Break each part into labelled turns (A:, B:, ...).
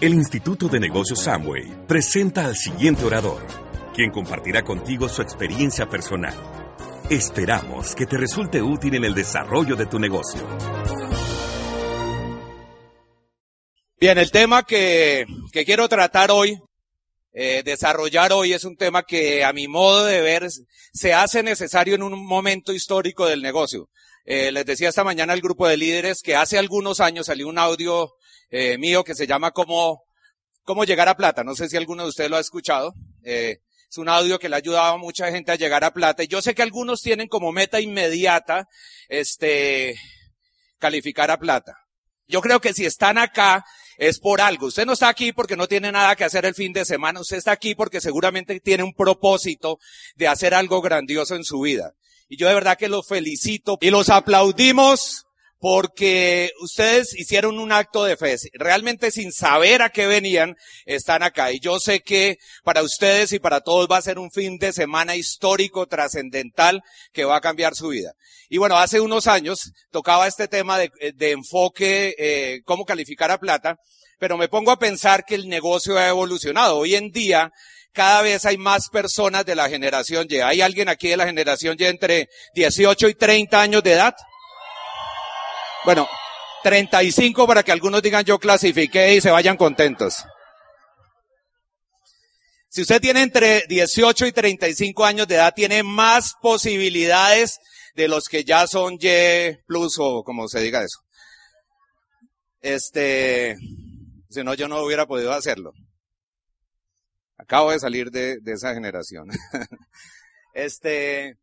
A: el Instituto de Negocios Samway presenta al siguiente orador, quien compartirá contigo su experiencia personal. Esperamos que te resulte útil en el desarrollo de tu negocio.
B: Bien, el tema que, quiero tratar hoy, eh, desarrollar hoy, es un tema que a mi modo de ver se hace necesario en un momento histórico del negocio. Eh, les decía esta mañana al grupo de líderes que hace algunos años salió un audio eh, mío que se llama cómo, cómo llegar a plata. No sé si alguno de ustedes lo ha escuchado. Eh, es un audio que le ha ayudado a mucha gente a llegar a plata. Y yo sé que algunos tienen como meta inmediata, este, calificar a plata. Yo creo que si están acá es por algo. Usted no está aquí porque no tiene nada que hacer el fin de semana. Usted está aquí porque seguramente tiene un propósito de hacer algo grandioso en su vida. Y yo de verdad que los felicito y los aplaudimos porque ustedes hicieron un acto de fe. Realmente sin saber a qué venían, están acá. Y yo sé que para ustedes y para todos va a ser un fin de semana histórico, trascendental, que va a cambiar su vida. Y bueno, hace unos años tocaba este tema de, enfoque, eh, cómo calificar a plata, pero me pongo a pensar que el negocio ha evolucionado. Hoy en día, cada vez hay más personas de la generación Y. ¿Hay alguien aquí de la generación Y entre 18 y 30 años de edad? Bueno, 35 para que algunos digan yo clasifiqué y se vayan contentos. Si usted tiene entre 18 y 35 años de edad, tiene más posibilidades de los que ya son Y plus o como se diga eso. Este, si no, yo no hubiera podido hacerlo. Acabo de salir de, esa generación. este,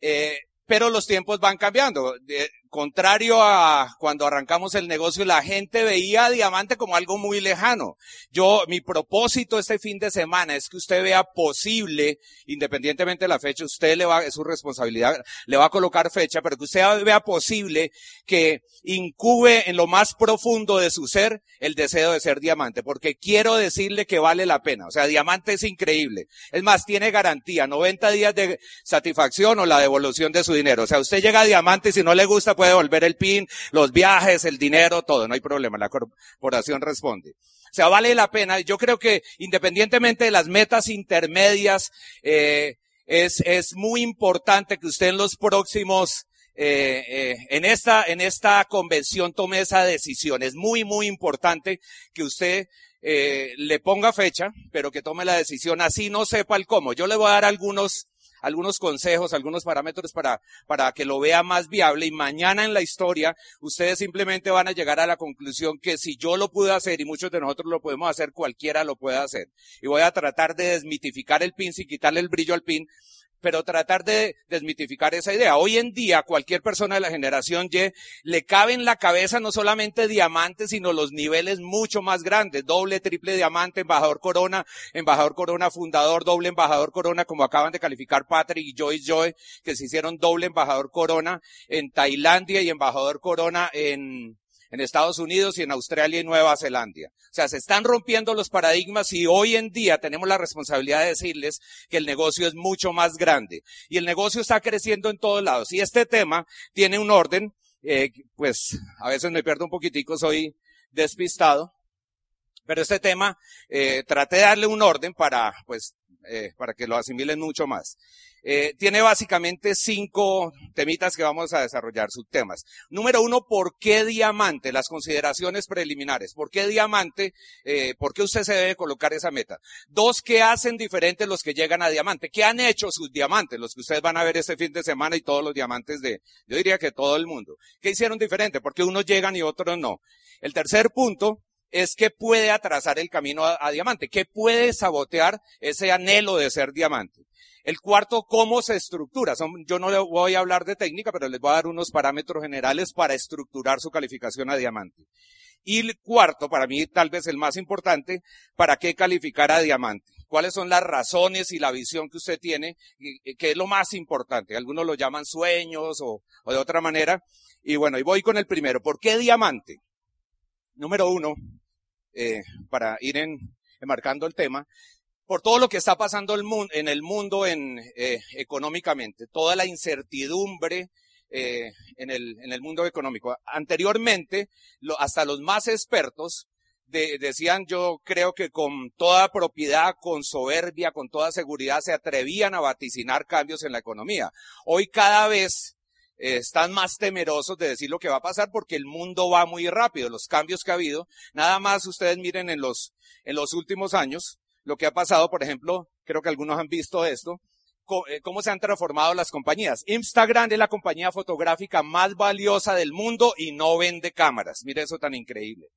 B: eh, pero los tiempos van cambiando contrario a cuando arrancamos el negocio, la gente veía a diamante como algo muy lejano. Yo, mi propósito este fin de semana es que usted vea posible, independientemente de la fecha, usted le va, es su responsabilidad, le va a colocar fecha, pero que usted vea posible que incube en lo más profundo de su ser el deseo de ser diamante, porque quiero decirle que vale la pena. O sea, diamante es increíble. Es más, tiene garantía, 90 días de satisfacción o la devolución de su dinero. O sea, usted llega a diamante y si no le gusta, pues puede devolver el PIN, los viajes, el dinero, todo, no hay problema, la corporación responde. O sea, vale la pena. Yo creo que independientemente de las metas intermedias, eh, es, es muy importante que usted en los próximos eh, eh, en esta en esta convención tome esa decisión. Es muy muy importante que usted le ponga fecha, pero que tome la decisión así no sepa el cómo. Yo le voy a dar algunos algunos consejos, algunos parámetros para, para que lo vea más viable y mañana en la historia ustedes simplemente van a llegar a la conclusión que si yo lo pude hacer y muchos de nosotros lo podemos hacer, cualquiera lo puede hacer. Y voy a tratar de desmitificar el pin sin quitarle el brillo al pin pero tratar de desmitificar esa idea. Hoy en día, cualquier persona de la generación Y le cabe en la cabeza no solamente diamantes, sino los niveles mucho más grandes. Doble, triple diamante, embajador corona, embajador corona fundador, doble embajador corona, como acaban de calificar Patrick y Joyce Joy, que se hicieron doble embajador corona en Tailandia y embajador corona en, en Estados Unidos y en Australia y Nueva Zelanda. O sea, se están rompiendo los paradigmas y hoy en día tenemos la responsabilidad de decirles que el negocio es mucho más grande y el negocio está creciendo en todos lados. Y este tema tiene un orden, eh, pues a veces me pierdo un poquitico, soy despistado, pero este tema eh, traté de darle un orden para, pues, eh, para que lo asimilen mucho más. Eh, tiene básicamente cinco temitas que vamos a desarrollar, subtemas. Número uno, ¿por qué diamante? Las consideraciones preliminares. ¿Por qué diamante? Eh, ¿Por qué usted se debe colocar esa meta? Dos, ¿qué hacen diferentes los que llegan a diamante? ¿Qué han hecho sus diamantes? Los que ustedes van a ver este fin de semana y todos los diamantes de, yo diría que todo el mundo. ¿Qué hicieron diferente? ¿Por qué unos llegan y otros no? El tercer punto, es que puede atrasar el camino a, diamante, que puede sabotear ese anhelo de ser diamante. El cuarto, cómo se estructura. yo no le voy a hablar de técnica, pero les voy a dar unos parámetros generales para estructurar su calificación a diamante. Y el cuarto, para mí tal vez el más importante, ¿para qué calificar a diamante? ¿Cuáles son las razones y la visión que usted tiene? ¿Qué es lo más importante? Algunos lo llaman sueños o, o de otra manera. Y bueno, y voy con el primero. ¿Por qué diamante? Número uno, eh, para ir en, enmarcando el tema, por todo lo que está pasando en el mundo eh, económicamente, toda la incertidumbre eh, en, el, mundo económico. Anteriormente, hasta los más expertos de, decían, yo creo que con toda propiedad, con soberbia, con toda seguridad, se atrevían a vaticinar cambios en la economía. Hoy cada vez eh, están más temerosos de decir lo que va a pasar porque el mundo va muy rápido, los cambios que ha habido. Nada más ustedes miren en los, en los últimos años lo que ha pasado, por ejemplo, creo que algunos han visto esto, eh, cómo se han transformado las compañías. Instagram es la compañía fotográfica más valiosa del mundo y no vende cámaras. Mire eso tan increíble.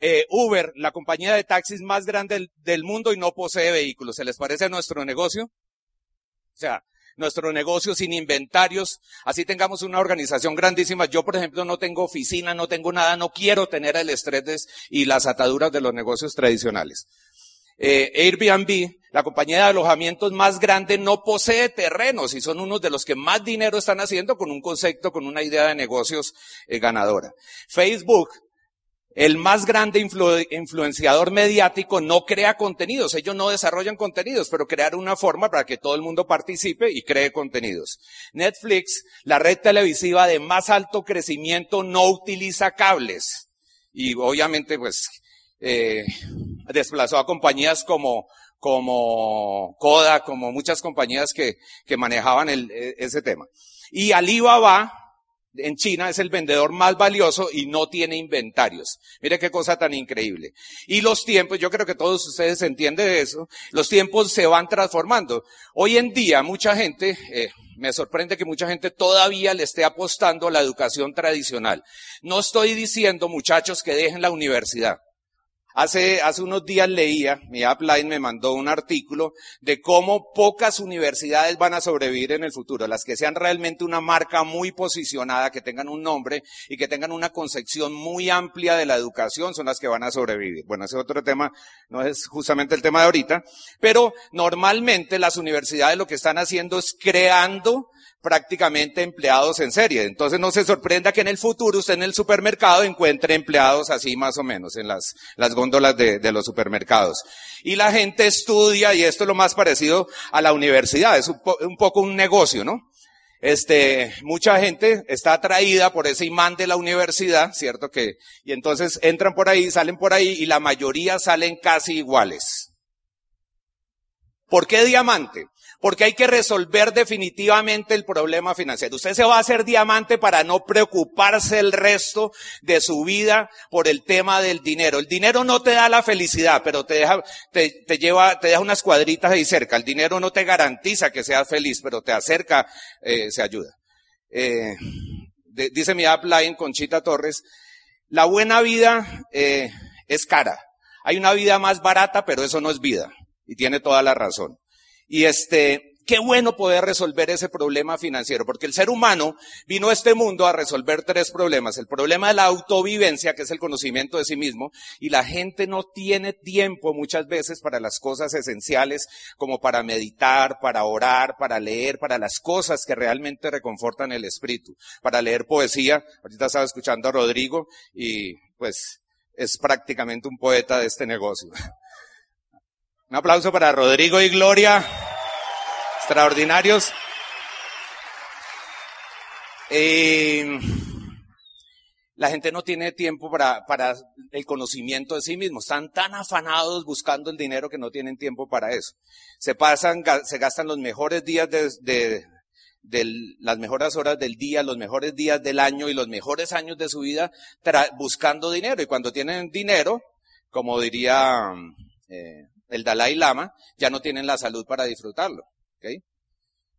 B: Eh, Uber, la compañía de taxis más grande del, del, mundo y no posee vehículos. ¿Se les parece a nuestro negocio? O sea, nuestro negocio sin inventarios, así tengamos una organización grandísima. Yo, por ejemplo, no tengo oficina, no tengo nada, no quiero tener el estrés y las ataduras de los negocios tradicionales. Eh, Airbnb, la compañía de alojamientos más grande, no posee terrenos y son unos de los que más dinero están haciendo con un concepto, con una idea de negocios eh, ganadora. Facebook, el más grande influenciador mediático no crea contenidos. Ellos no desarrollan contenidos, pero crear una forma para que todo el mundo participe y cree contenidos. Netflix, la red televisiva de más alto crecimiento, no utiliza cables. Y obviamente, pues, eh, desplazó a compañías como, como Coda, como muchas compañías que, que manejaban el, e, ese tema. Y Alibaba, en China es el vendedor más valioso y no tiene inventarios. Mire qué cosa tan increíble. Y los tiempos, yo creo que todos ustedes entienden de eso, los tiempos se van transformando. Hoy en día mucha gente, eh, me sorprende que mucha gente todavía le esté apostando a la educación tradicional. No estoy diciendo, muchachos, que dejen la universidad. Hace, hace unos días leía, mi upline me mandó un artículo de cómo pocas universidades van a sobrevivir en el futuro, las que sean realmente una marca muy posicionada, que tengan un nombre y que tengan una concepción muy amplia de la educación son las que van a sobrevivir. Bueno, ese otro tema no es justamente el tema de ahorita, pero normalmente las universidades lo que están haciendo es creando prácticamente empleados en serie. Entonces no se sorprenda que en el futuro usted en el supermercado encuentre empleados así más o menos en las, las góndolas de, de los supermercados. Y la gente estudia, y esto es lo más parecido a la universidad, es un, un poco un negocio, ¿no? Este, mucha gente está atraída por ese imán de la universidad, ¿cierto? Que, y entonces entran por ahí, salen por ahí, y la mayoría salen casi iguales. ¿Por qué diamante? Porque hay que resolver definitivamente el problema financiero. Usted se va a hacer diamante para no preocuparse el resto de su vida por el tema del dinero. El dinero no te da la felicidad, pero te deja, te, te lleva, te deja unas cuadritas ahí cerca. El dinero no te garantiza que seas feliz, pero te acerca, eh, se ayuda. Eh, dice mi upline Conchita Torres, la buena vida eh, es cara. Hay una vida más barata, pero eso no es vida. Y tiene toda la razón. Y este, qué bueno poder resolver ese problema financiero, porque el ser humano vino a este mundo a resolver tres problemas. El problema de la autovivencia, que es el conocimiento de sí mismo, y la gente no tiene tiempo muchas veces para las cosas esenciales, como para meditar, para orar, para leer, para las cosas que realmente reconfortan el espíritu, para leer poesía. Ahorita estaba escuchando a Rodrigo y pues es prácticamente un poeta de este negocio. Un aplauso para Rodrigo y Gloria, extraordinarios. Eh, la gente no tiene tiempo para, para el conocimiento de sí mismo. Están tan afanados buscando el dinero que no tienen tiempo para eso. Se pasan, se gastan los mejores días de, de, de las mejores horas del día, los mejores días del año y los mejores años de su vida buscando dinero. Y cuando tienen dinero, como diría eh, el Dalai Lama, ya no tienen la salud para disfrutarlo.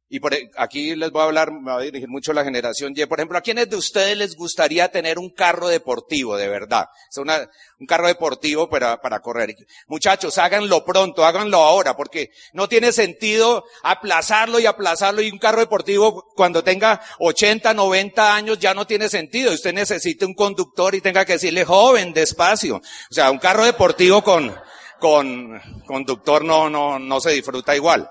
B: y por, e, aquí les voy a hablar, me voy a dirigir mucho a la generación Y. Por ejemplo, ¿a quiénes de ustedes les gustaría tener un carro deportivo, de verdad? Es una, un carro deportivo para, para correr. Muchachos, háganlo pronto, háganlo ahora, porque no tiene sentido aplazarlo y aplazarlo. Y un carro deportivo, cuando tenga 80, 90 años, ya no tiene sentido. Usted necesita un conductor y tenga que decirle, joven, despacio. O sea, un carro deportivo con, con conductor no, no, no se disfruta igual.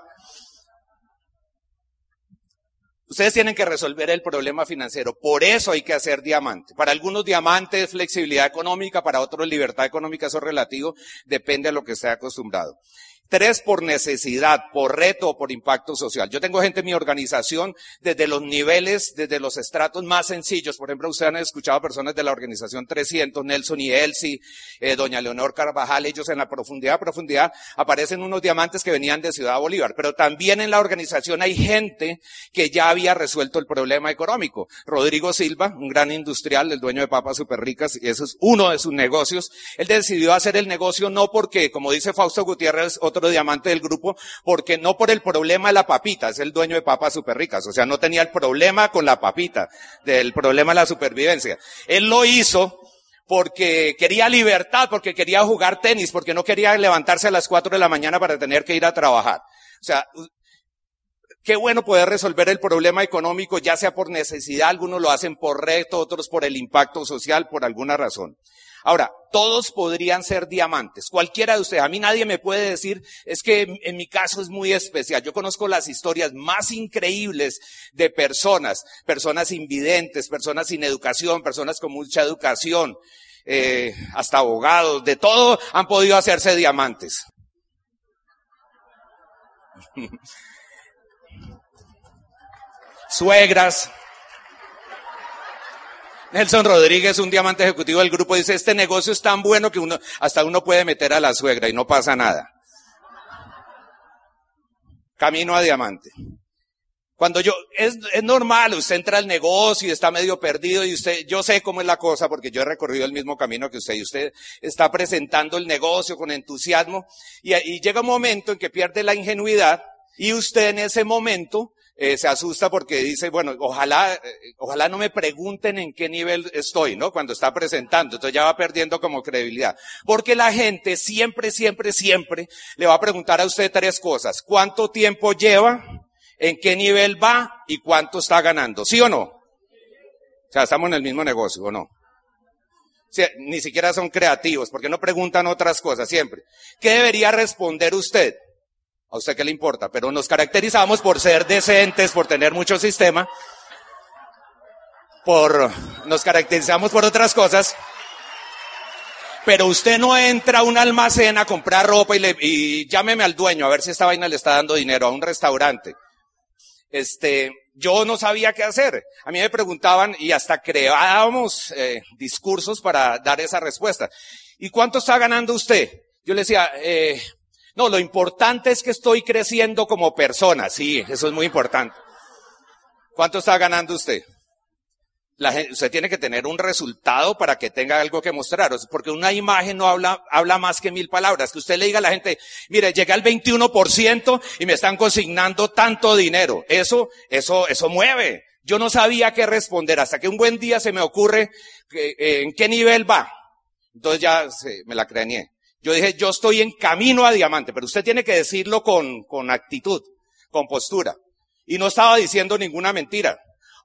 B: Ustedes tienen que resolver el problema financiero. Por eso hay que hacer diamante. Para algunos diamante es flexibilidad económica, para otros libertad económica, eso es relativo, depende de lo que esté acostumbrado. Tres, por necesidad, por reto o por impacto social. Yo tengo gente en mi organización desde los niveles, desde los estratos más sencillos. Por ejemplo, ustedes han escuchado personas de la organización 300, Nelson y Elsie, eh, doña Leonor Carvajal, ellos en la profundidad, profundidad, aparecen unos diamantes que venían de Ciudad Bolívar. Pero también en la organización hay gente que ya había resuelto el problema económico. Rodrigo Silva, un gran industrial, el dueño de papas super ricas, y eso es uno de sus negocios. Él decidió hacer el negocio no porque, como dice Fausto Gutiérrez, otro diamante del grupo, porque no por el problema de la papita, es el dueño de papas super ricas, o sea, no tenía el problema con la papita, del problema de la supervivencia. Él lo hizo porque quería libertad, porque quería jugar tenis, porque no quería levantarse a las cuatro de la mañana para tener que ir a trabajar. O sea, Qué bueno poder resolver el problema económico, ya sea por necesidad, algunos lo hacen por reto, otros por el impacto social, por alguna razón. Ahora, todos podrían ser diamantes, cualquiera de ustedes. A mí nadie me puede decir, es que en mi caso es muy especial. Yo conozco las historias más increíbles de personas, personas invidentes, personas sin educación, personas con mucha educación, eh, hasta abogados, de todo han podido hacerse diamantes. Suegras, Nelson Rodríguez, un diamante ejecutivo del grupo, dice, este negocio es tan bueno que uno, hasta uno puede meter a la suegra y no pasa nada. Camino a diamante. Cuando yo, es, es normal, usted entra al negocio y está medio perdido y usted, yo sé cómo es la cosa porque yo he recorrido el mismo camino que usted y usted está presentando el negocio con entusiasmo y, y llega un momento en que pierde la ingenuidad y usted en ese momento eh, se asusta porque dice, bueno, ojalá, eh, ojalá no me pregunten en qué nivel estoy, ¿no? Cuando está presentando, entonces ya va perdiendo como credibilidad. Porque la gente siempre, siempre, siempre le va a preguntar a usted tres cosas. ¿Cuánto tiempo lleva? ¿En qué nivel va? ¿Y cuánto está ganando? ¿Sí o no? O sea, estamos en el mismo negocio, ¿o no? ni siquiera son creativos, porque no preguntan otras cosas siempre. ¿Qué debería responder usted? A usted qué le importa, pero nos caracterizamos por ser decentes, por tener mucho sistema, por, nos caracterizamos por otras cosas, pero usted no entra a un almacén a comprar ropa y, le, y llámeme al dueño a ver si esta vaina le está dando dinero a un restaurante. Este, yo no sabía qué hacer. A mí me preguntaban y hasta creábamos eh, discursos para dar esa respuesta. ¿Y cuánto está ganando usted? Yo le decía, eh, no, lo importante es que estoy creciendo como persona. Sí, eso es muy importante. ¿Cuánto está ganando usted? La usted tiene que tener un resultado para que tenga algo que mostrar, porque una imagen no habla, habla más que mil palabras. Que usted le diga a la gente, mire, llegué al 21% y me están consignando tanto dinero. Eso, eso, eso mueve. Yo no sabía qué responder hasta que un buen día se me ocurre eh, en qué nivel va. Entonces ya me la craneé. Yo dije, yo estoy en camino a diamante, pero usted tiene que decirlo con, con actitud, con postura. Y no estaba diciendo ninguna mentira.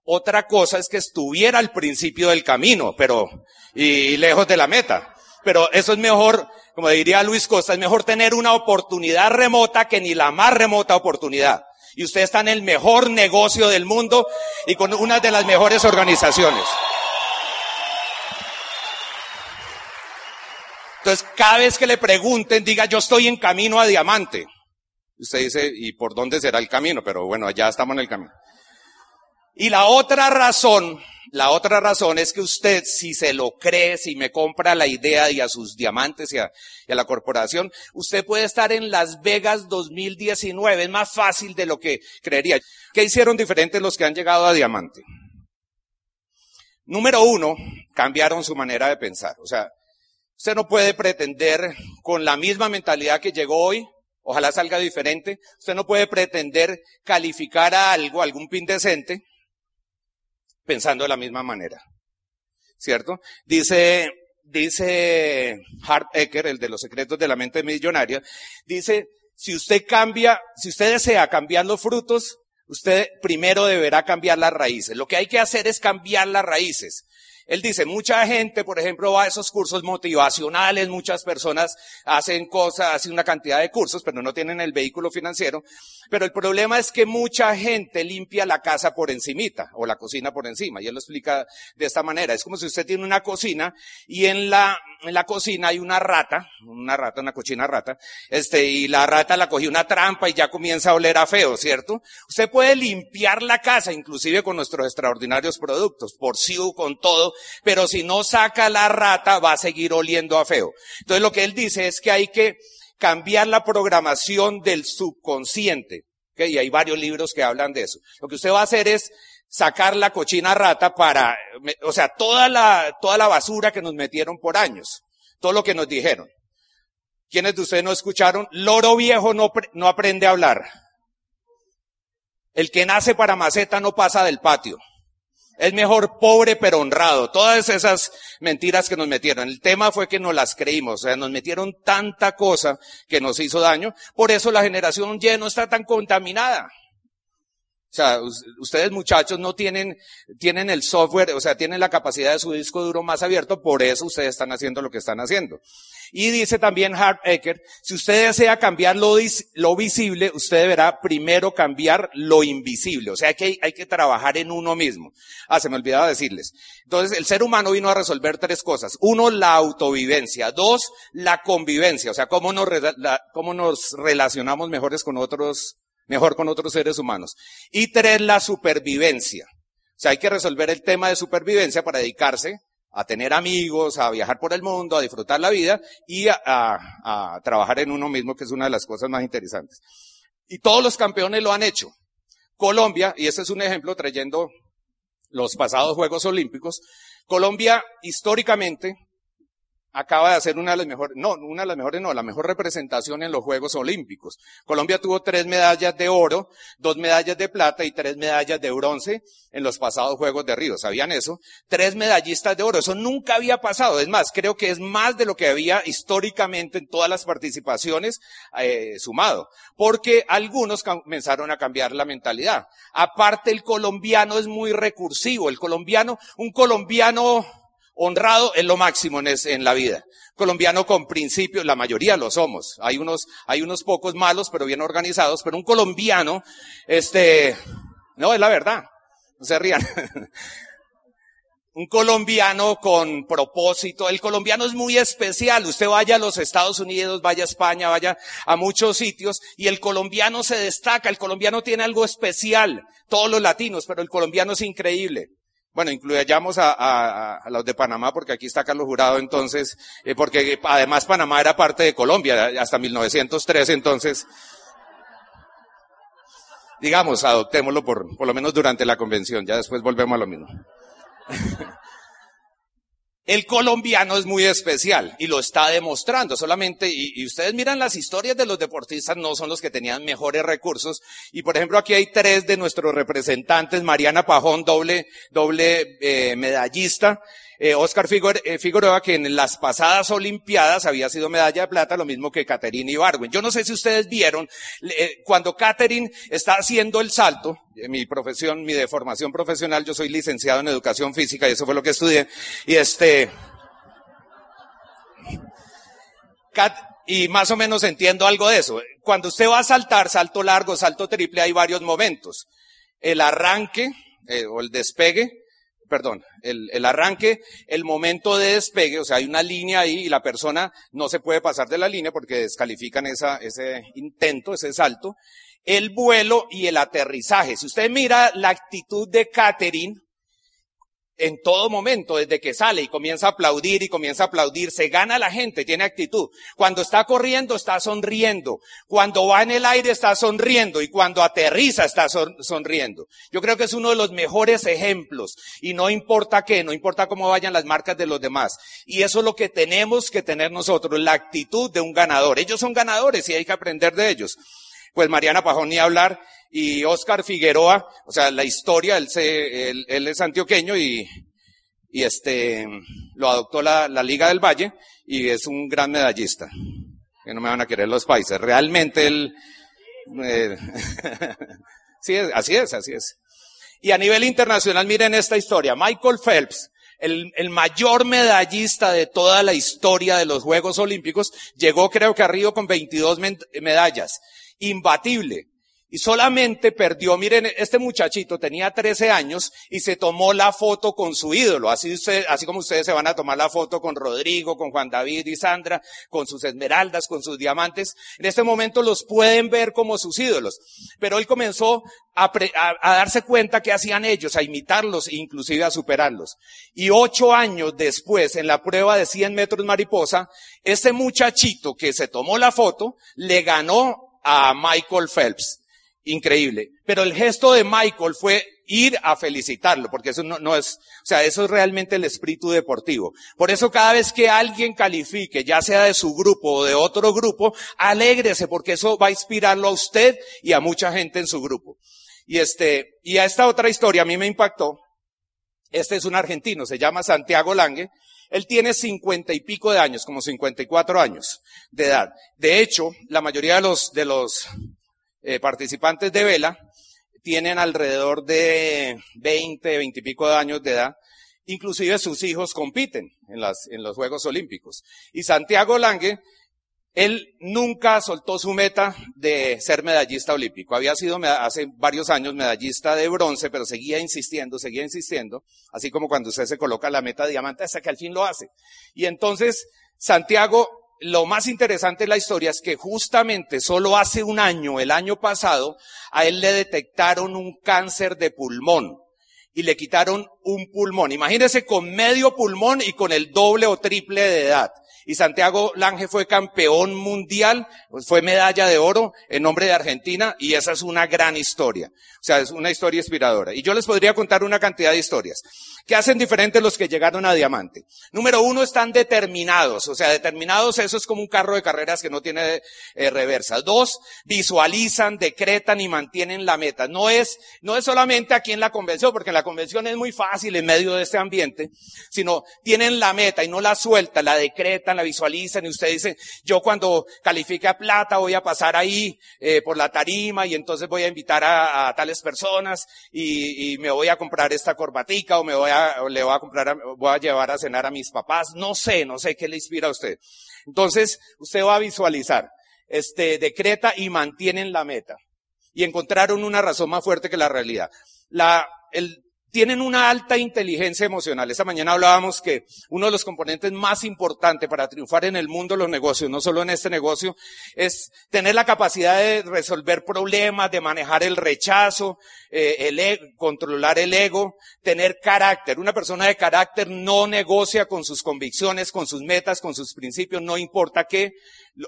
B: Otra cosa es que estuviera al principio del camino, pero, y lejos de la meta. Pero eso es mejor, como diría Luis Costa, es mejor tener una oportunidad remota que ni la más remota oportunidad. Y usted está en el mejor negocio del mundo y con una de las mejores organizaciones. Entonces, cada vez que le pregunten, diga, yo estoy en camino a diamante. Usted dice, ¿y por dónde será el camino? Pero bueno, ya estamos en el camino. Y la otra razón, la otra razón es que usted, si se lo cree, si me compra la idea y a sus diamantes y a, y a, la corporación, usted puede estar en Las Vegas 2019. Es más fácil de lo que creería. ¿Qué hicieron diferentes los que han llegado a diamante? Número uno, cambiaron su manera de pensar. O sea, Usted no puede pretender con la misma mentalidad que llegó hoy Ojalá salga diferente. Usted no puede pretender calificar a algo, algún pin decente, pensando de la misma manera. ¿Cierto? Dice, dice Hart Ecker, el de los secretos de la mente millonaria, dice, si usted cambia, si usted desea cambiar los frutos, usted primero deberá cambiar las raíces. Lo que hay que hacer es cambiar las raíces. Él dice, mucha gente, por ejemplo, va a esos cursos motivacionales, muchas personas hacen cosas, hacen una cantidad de cursos, pero no tienen el vehículo financiero. Pero el problema es que mucha gente limpia la casa por encimita, o la cocina por encima. Y él lo explica de esta manera. Es como si usted tiene una cocina y en la, en la cocina hay una rata, una rata, una cochina rata, este, y la rata la cogió una trampa y ya comienza a oler a feo, ¿cierto? Usted puede limpiar la casa, inclusive con nuestros extraordinarios productos, por sí o con todo, pero si no saca la rata va a seguir oliendo a feo. Entonces lo que él dice es que hay que cambiar la programación del subconsciente. Y hay varios libros que hablan de eso. Lo que usted va a hacer es sacar la cochina rata para, o sea, toda la, toda la basura que nos metieron por años, todo lo que nos dijeron. ¿Quiénes de ustedes no escucharon? Loro viejo no, no aprende a hablar. El que nace para maceta no pasa del patio. Es mejor pobre pero honrado. Todas esas mentiras que nos metieron. El tema fue que nos las creímos. O sea, nos metieron tanta cosa que nos hizo daño. Por eso la generación Y no está tan contaminada. O sea, ustedes muchachos no tienen, tienen el software, o sea, tienen la capacidad de su disco duro más abierto, por eso ustedes están haciendo lo que están haciendo. Y dice también Hart Ecker, si usted desea cambiar lo, lo visible, usted deberá primero cambiar lo invisible. O sea, que hay, que trabajar en uno mismo. Ah, se me olvidaba decirles. Entonces, el ser humano vino a resolver tres cosas. Uno, la autovivencia. Dos, la convivencia. O sea, cómo nos, cómo nos relacionamos mejores con otros mejor con otros seres humanos. Y tres, la supervivencia. O sea, hay que resolver el tema de supervivencia para dedicarse a tener amigos, a viajar por el mundo, a disfrutar la vida y a, a, trabajar en uno mismo, que es una de las cosas más interesantes. Y todos los campeones lo han hecho. Colombia, y este es un ejemplo trayendo los pasados Juegos Olímpicos, Colombia históricamente acaba de hacer una de las mejores, no, una de las mejores, no, la mejor representación en los Juegos Olímpicos. Colombia tuvo tres medallas de oro, dos medallas de plata y tres medallas de bronce en los pasados Juegos de Río. ¿Sabían eso? Tres medallistas de oro. Eso nunca había pasado. Es más, creo que es más de lo que había históricamente en todas las participaciones eh, sumado. Porque algunos comenzaron a cambiar la mentalidad. Aparte, el colombiano es muy recursivo. El colombiano, un colombiano honrado es lo máximo en, en, la vida. Colombiano con principios, la mayoría lo somos. Hay unos, hay unos pocos malos, pero bien organizados, pero un colombiano, este, no, es la verdad. No se rían. un colombiano con propósito. El colombiano es muy especial. Usted vaya a los Estados Unidos, vaya a España, vaya a muchos sitios y el colombiano se destaca. El colombiano tiene algo especial. Todos los latinos, pero el colombiano es increíble. Bueno, incluyamos a, a, a, los de Panamá, porque aquí está Carlos Jurado, entonces, eh, porque además Panamá era parte de Colombia hasta 1903, entonces, digamos, adoptémoslo por, por lo menos durante la convención, ya después volvemos a lo mismo. El colombiano es muy especial y lo está demostrando solamente, y, ustedes miran las historias de los deportistas, no son los que tenían mejores recursos. Y por ejemplo, aquí hay tres de nuestros representantes, Mariana Pajón, doble, doble eh, medallista, eh, Oscar eh, Figueroa, que en las pasadas Olimpiadas había sido medalla de plata, lo mismo que Catherine Ibargüen. Yo no sé si ustedes vieron, eh, cuando Catherine está haciendo el salto, mi profesión, mi deformación profesional, yo soy licenciado en educación física y eso fue lo que estudié, y este, y más o menos entiendo algo de eso. Cuando usted va a saltar, salto largo, salto triple, hay varios momentos. El arranque, o el despegue, perdón, el, el, arranque, el momento de despegue, o sea, hay una línea ahí y la persona no se puede pasar de la línea porque descalifican esa, ese intento, ese salto, el vuelo y el aterrizaje. Si usted mira la actitud de Catherine, en todo momento, desde que sale y comienza a aplaudir y comienza a aplaudir, se gana la gente, tiene actitud. Cuando está corriendo, está sonriendo. Cuando va en el aire, está sonriendo. Y cuando aterriza, está sonriendo. Yo creo que es uno de los mejores ejemplos. Y no importa qué, no importa cómo vayan las marcas de los demás. Y eso es lo que tenemos que tener nosotros, la actitud de un ganador. Ellos son ganadores y hay que aprender de ellos. Pues Mariana Pajón ni hablar y Oscar Figueroa, o sea, la historia, él, se, él, es antioqueño y, y este, lo adoptó la, la, Liga del Valle y es un gran medallista. Que no me van a querer los países. Realmente él, eh, sí, así es, así es. Y a nivel internacional, miren esta historia. Michael Phelps, el, el, mayor medallista de toda la historia de los Juegos Olímpicos, llegó creo que a Río con 22 medallas. Imbatible. Y solamente perdió, miren, este muchachito tenía 13 años y se tomó la foto con su ídolo. Así usted, así como ustedes se van a tomar la foto con Rodrigo, con Juan David y Sandra, con sus esmeraldas, con sus diamantes. En este momento los pueden ver como sus ídolos. Pero él comenzó a, a darse cuenta que hacían ellos, a imitarlos e inclusive a superarlos. Y ocho años después, en la prueba de 100 metros mariposa, este muchachito que se tomó la foto le ganó a Michael Phelps increíble. Pero el gesto de Michael fue ir a felicitarlo, porque eso no, es, o sea, eso es realmente el espíritu deportivo. Por eso cada vez que alguien califique, ya sea de su grupo o de otro grupo, alégrese, porque eso va a inspirarlo a usted y a mucha gente en su grupo. Y este, y a esta otra historia a mí me impactó. Este es un argentino, se llama Santiago Lange. Él tiene cincuenta y pico de años, como cincuenta y cuatro años de edad. De hecho, la mayoría de los, de los eh, participantes de vela tienen alrededor de 20, 20 y pico de años de edad. Inclusive sus hijos compiten en, las, en los Juegos Olímpicos. Y Santiago Lange, él nunca soltó su meta de ser medallista olímpico. Había sido hace varios años medallista de bronce, pero seguía insistiendo, seguía insistiendo, así como cuando usted se coloca la meta de diamante hasta que al fin lo hace. Y entonces Santiago lo más interesante de la historia es que justamente solo hace un año, el año pasado, a él le detectaron un cáncer de pulmón y le quitaron un pulmón. Imagínese con medio pulmón y con el doble o triple de edad. Y Santiago Lange fue campeón mundial, fue medalla de oro en nombre de Argentina y esa es una gran historia. O sea, es una historia inspiradora. Y yo les podría contar una cantidad de historias. ¿Qué hacen diferentes los que llegaron a Diamante? Número uno, están determinados. O sea, determinados, eso es como un carro de carreras que no tiene eh, reversa. Dos, visualizan, decretan y mantienen la meta. No es, no es solamente aquí en la convención, porque la convención es muy fácil en medio de este ambiente, sino tienen la meta y no la sueltan, la decretan, la visualizan y usted dice, yo cuando califique a plata voy a pasar ahí eh, por la tarima y entonces voy a invitar a, a tales personas y, me voy a comprar esta corbatica o me voy le voy a comprar, voy a llevar a cenar a mis papás, no sé, no sé qué le inspira a usted. Entonces, usted va a visualizar, este, decreta y mantienen la meta. Y encontraron una razón más fuerte que la realidad. La, el, tienen una alta inteligencia emocional. Esta mañana hablábamos que uno de los componentes más importantes para triunfar en el mundo de los negocios, no solo en este negocio, es tener la capacidad de resolver problemas, de manejar el rechazo, eh, el ego, controlar el ego, tener carácter. Una persona de carácter no negocia con sus convicciones, con sus metas, con sus principios, no importa qué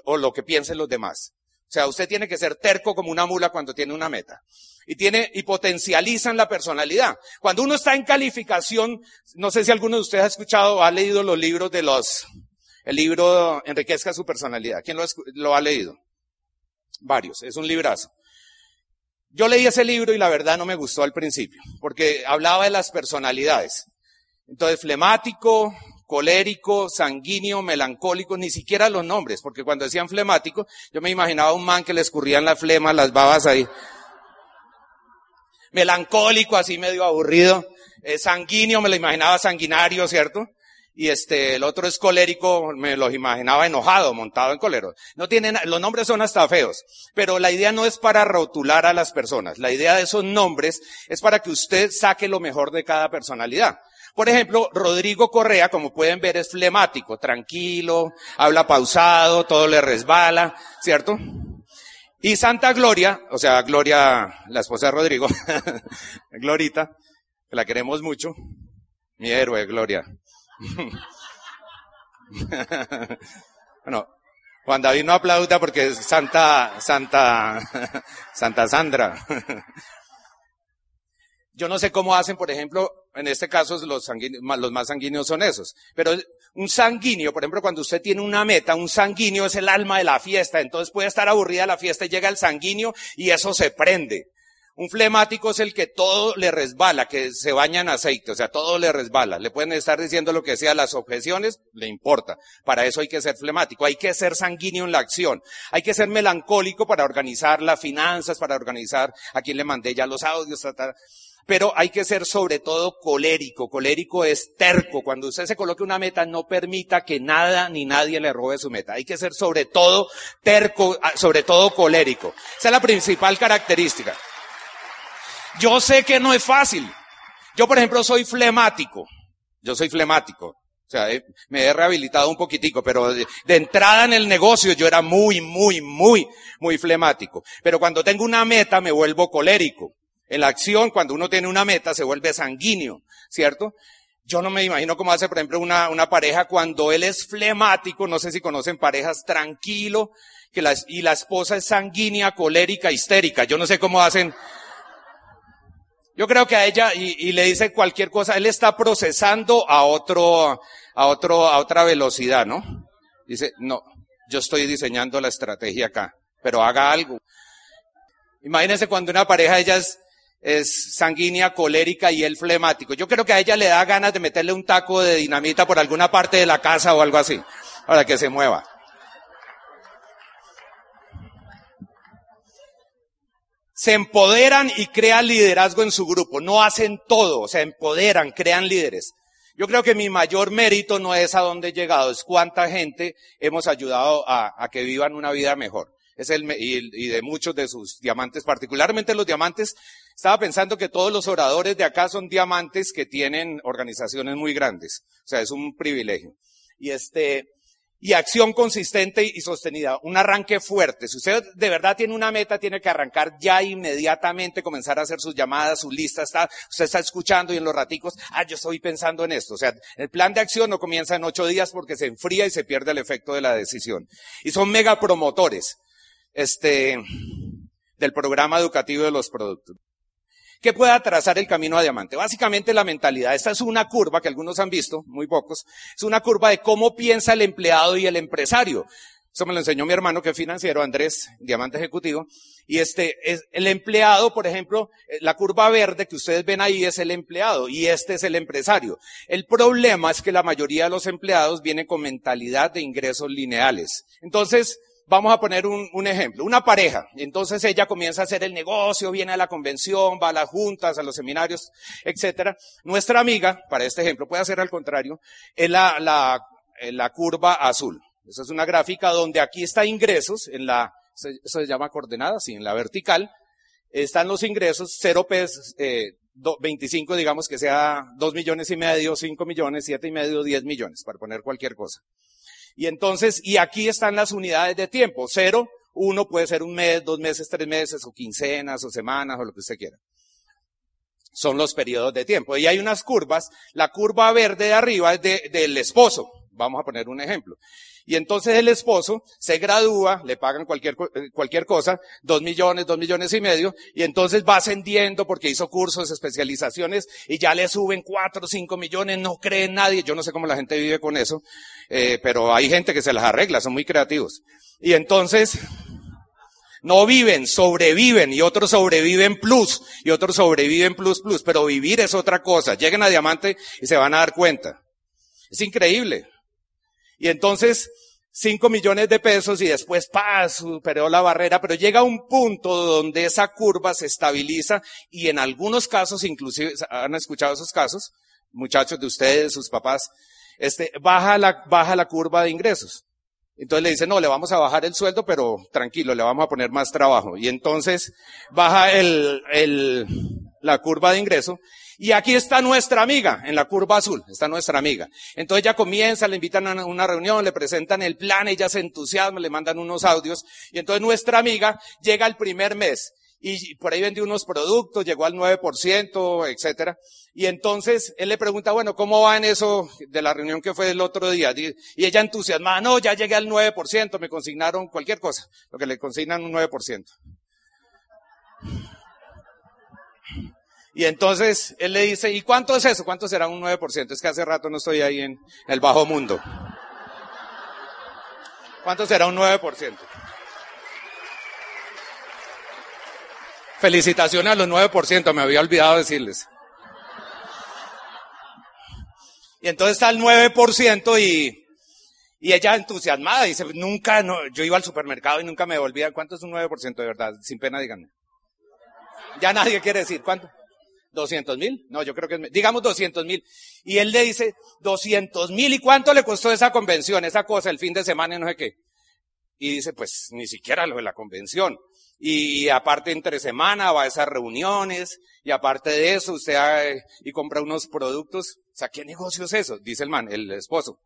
B: o lo que piensen los demás. O sea, usted tiene que ser terco como una mula cuando tiene una meta. Y tiene, y potencializan la personalidad. Cuando uno está en calificación, no sé si alguno de ustedes ha escuchado o ha leído los libros de los, el libro Enriquezca su personalidad. ¿Quién lo, lo ha leído? Varios. Es un librazo. Yo leí ese libro y la verdad no me gustó al principio, porque hablaba de las personalidades. Entonces, flemático, colérico, sanguíneo, melancólico, ni siquiera los nombres, porque cuando decían flemático, yo me imaginaba un man que le escurrían la flema, las babas ahí. Melancólico, así medio aburrido. Eh, sanguíneo, me lo imaginaba sanguinario, ¿cierto? Y este, el otro es colérico, me lo imaginaba enojado, montado en colero. No tienen, los nombres son hasta feos. Pero la idea no es para rotular a las personas. La idea de esos nombres es para que usted saque lo mejor de cada personalidad. Por ejemplo, Rodrigo Correa, como pueden ver, es flemático, tranquilo, habla pausado, todo le resbala, ¿cierto? Y Santa Gloria, o sea, Gloria, la esposa de Rodrigo, Glorita, que la queremos mucho, Mi héroe, Gloria. bueno, Juan David no aplauda porque es Santa, Santa, Santa Sandra. Yo no sé cómo hacen, por ejemplo, en este caso los, los más sanguíneos son esos. Pero un sanguíneo, por ejemplo, cuando usted tiene una meta, un sanguíneo es el alma de la fiesta. Entonces puede estar aburrida la fiesta y llega el sanguíneo y eso se prende. Un flemático es el que todo le resbala, que se baña en aceite, o sea, todo le resbala. Le pueden estar diciendo lo que sea, las objeciones, le importa. Para eso hay que ser flemático, hay que ser sanguíneo en la acción. Hay que ser melancólico para organizar las finanzas, para organizar a quien le mandé ya los audios, pero hay que ser sobre todo colérico. Colérico es terco. Cuando usted se coloque una meta, no permita que nada ni nadie le robe su meta. Hay que ser sobre todo terco, ah, sobre todo colérico. Esa es la principal característica. Yo sé que no es fácil. Yo, por ejemplo, soy flemático. Yo soy flemático. O sea, eh, me he rehabilitado un poquitico, pero de, entrada en el negocio yo era muy, muy, muy, muy flemático. Pero cuando tengo una meta me vuelvo colérico. En la acción, cuando uno tiene una meta, se vuelve sanguíneo, ¿cierto? Yo no me imagino cómo hace, por ejemplo, una, una pareja cuando él es flemático, no sé si conocen parejas tranquilo, que la, y la esposa es sanguínea, colérica, histérica. Yo no sé cómo hacen yo creo que a ella, y, le dice cualquier cosa, él está procesando a otro, a otro, a otra velocidad, ¿no? Dice, no, yo estoy diseñando la estrategia acá, pero haga algo. Imagínense cuando una pareja, ella es, es sanguínea, colérica y él flemático. Yo creo que a ella le da ganas de meterle un taco de dinamita por alguna parte de la casa o algo así, para que se mueva. se empoderan y crean liderazgo en su grupo. No hacen todo, se empoderan, crean líderes. Yo creo que mi mayor mérito no es a dónde he llegado, es cuánta gente hemos ayudado a, que vivan una vida mejor. Es el, y, de muchos de sus diamantes, particularmente los diamantes. Estaba pensando que todos los oradores de acá son diamantes que tienen organizaciones muy grandes. O sea, es un privilegio. Y este, y acción consistente y sostenida, un arranque fuerte. Si usted de verdad tiene una meta, tiene que arrancar ya inmediatamente, comenzar a hacer sus llamadas, su lista, está, usted está escuchando y en los raticos, ah, yo estoy pensando en esto. O sea, el plan de acción no comienza en ocho días porque se enfría y se pierde el efecto de la decisión. Y son mega promotores, este, del programa educativo de los productos que pueda trazar el camino a diamante. Básicamente la mentalidad, esta es una curva que algunos han visto, muy pocos, es una curva de cómo piensa el empleado y el empresario. Eso me lo enseñó mi hermano que es financiero, Andrés, diamante ejecutivo. Y este, es el empleado, por ejemplo, eh, la curva verde que ustedes ven ahí es el empleado y este es el empresario. El problema es que la mayoría de los empleados vienen con mentalidad de ingresos lineales. Entonces, vamos a poner un, ejemplo, una pareja. Entonces ella comienza a hacer el negocio, viene a la convención, va a las juntas, a los seminarios, etcétera. Nuestra amiga, para este ejemplo, puede hacer al contrario, es la, la, la curva azul. Esa es una gráfica donde aquí está ingresos, en la, eso se llama coordenada, sí, en la vertical, están los ingresos, 0 pesos, eh, 25 digamos que sea 2 millones y medio, 5 millones, 7 y medio, 10 millones, para poner cualquier cosa. Y entonces, y aquí están las unidades de tiempo. Cero, uno puede ser un mes, dos meses, tres meses, o quincenas, o semanas, o lo que usted quiera. Son los periodos de tiempo. Y hay unas curvas. La curva verde de arriba es de, del esposo. Vamos a poner un ejemplo. Y entonces el esposo se gradúa, le pagan cualquier, eh, cualquier cosa, dos millones, dos millones y medio, y entonces va ascendiendo porque hizo cursos, especializaciones, y ya le suben cuatro, cinco millones, no cree nadie. Yo no sé cómo la gente vive con eso, eh, pero hay gente que se las arregla, son muy creativos. Y entonces, no viven, sobreviven, y otros sobreviven plus, y otros sobreviven plus plus, pero vivir es otra cosa. Lleguen a Diamante y se van a dar cuenta. Es increíble. Y entonces, cinco millones de pesos y después, pa, superó la barrera, pero llega un punto donde esa curva se estabiliza y en algunos casos, inclusive, han escuchado esos casos, muchachos de ustedes, sus papás, este, baja la, baja la curva de ingresos. Entonces le dicen, no, le vamos a bajar el sueldo, pero tranquilo, le vamos a poner más trabajo. Y entonces baja el, el, la curva de ingreso y aquí está nuestra amiga, en la curva azul, está nuestra amiga. Entonces ya comienza, le invitan a una reunión, le presentan el plan, ella se entusiasma, le mandan unos audios, y entonces nuestra amiga llega el primer mes y por ahí vendió unos productos, llegó al 9%, etcétera. Y entonces él le pregunta, bueno, ¿cómo va en eso de la reunión que fue el otro día? Y ella entusiasmada, no, ya llegué al 9%, me consignaron cualquier cosa, lo que le consignan un 9%. Y entonces él le dice, ¿y cuánto es eso? ¿Cuánto será un 9%? Es que hace rato no estoy ahí en el bajo mundo. ¿Cuánto será un 9%? Felicitaciones a los 9%, me había olvidado decirles. Y entonces está el 9% y, y ella entusiasmada dice, nunca, no, yo iba al supermercado y nunca me devolvía. ¿Cuánto es un 9% de verdad? Sin pena, díganme. Ya nadie quiere decir, ¿cuánto? 200 mil. No, yo creo que es, digamos 200 mil. Y él le dice, 200 mil. ¿Y cuánto le costó esa convención, esa cosa, el fin de semana y no sé qué? Y dice, pues ni siquiera lo de la convención. Y aparte entre semana va a esas reuniones, y aparte de eso usted va, y compra unos productos. O sea, ¿qué negocio es eso? Dice el man, el esposo.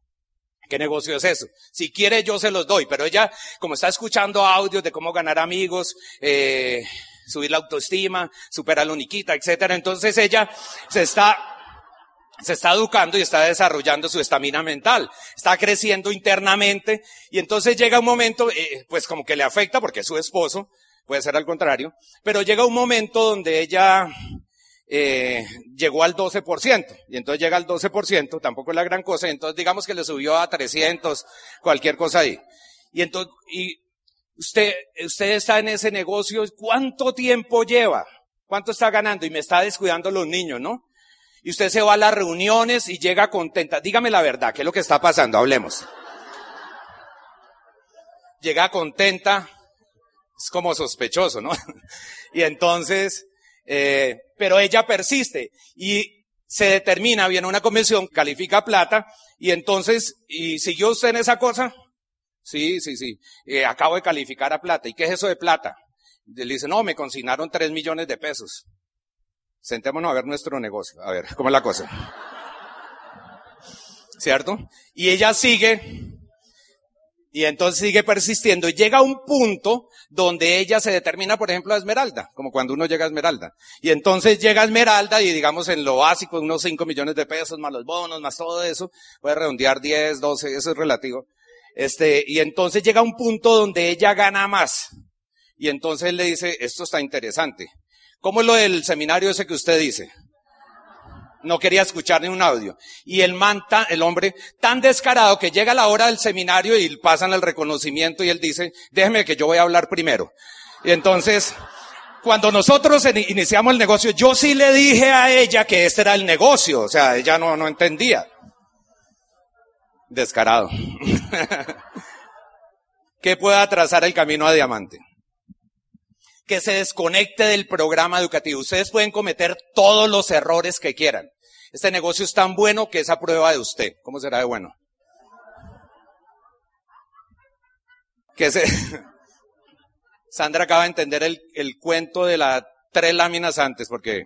B: ¿Qué negocio es eso? Si quiere yo se los doy, pero ella, como está escuchando audios de cómo ganar amigos, eh, subir la autoestima, superar la uniquita, etcétera. Entonces ella se está, se está educando y está desarrollando su estamina mental, está creciendo internamente y entonces llega un momento, eh, pues como que le afecta porque es su esposo, puede ser al contrario, pero llega un momento donde ella eh, llegó al 12%, y entonces llega al 12%, tampoco es la gran cosa, entonces digamos que le subió a 300, cualquier cosa ahí. Y entonces, y Usted, usted está en ese negocio, ¿cuánto tiempo lleva? ¿Cuánto está ganando? Y me está descuidando los niños, ¿no? Y usted se va a las reuniones y llega contenta. Dígame la verdad, ¿qué es lo que está pasando? Hablemos. Llega contenta, es como sospechoso, ¿no? y entonces, eh, pero ella persiste y se determina, viene una convención, califica plata y entonces, ¿y siguió usted en esa cosa? Sí, sí, sí. Eh, acabo de calificar a plata. ¿Y qué es eso de plata? Le dice, no, me consignaron tres millones de pesos. Sentémonos a ver nuestro negocio. A ver, ¿cómo es la cosa? ¿Cierto? Y ella sigue, y entonces sigue persistiendo y llega un punto donde ella se determina, por ejemplo, a Esmeralda, como cuando uno llega a Esmeralda. Y entonces llega a Esmeralda y digamos en lo básico, unos 5 millones de pesos, más los bonos, más todo eso, puede redondear 10, 12, eso es relativo. Este, y entonces llega un punto donde ella gana más. Y entonces él le dice, esto está interesante. ¿Cómo es lo del seminario ese que usted dice? No quería escuchar ni un audio. Y el man, el hombre, tan descarado que llega la hora del seminario y pasan el reconocimiento y él dice, déjeme que yo voy a hablar primero. Y entonces, cuando nosotros iniciamos el negocio, yo sí le dije a ella que este era el negocio. O sea, ella no, no entendía. Descarado. que pueda trazar el camino a diamante. Que se desconecte del programa educativo. Ustedes pueden cometer todos los errores que quieran. Este negocio es tan bueno que es a prueba de usted. ¿Cómo será de bueno? Que se... Sandra acaba de entender el, el cuento de las tres láminas antes, porque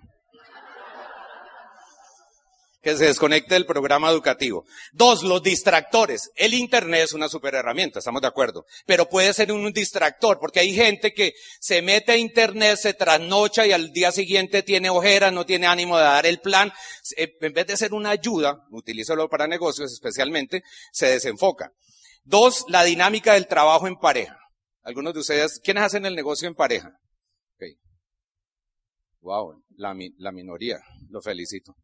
B: que se desconecte del programa educativo. Dos, los distractores. El Internet es una super herramienta, estamos de acuerdo. Pero puede ser un distractor, porque hay gente que se mete a Internet, se trasnocha y al día siguiente tiene ojeras, no tiene ánimo de dar el plan. Eh, en vez de ser una ayuda, utilízalo para negocios especialmente, se desenfoca. Dos, la dinámica del trabajo en pareja. Algunos de ustedes, ¿quiénes hacen el negocio en pareja? Okay. Wow, la, la minoría. Lo felicito.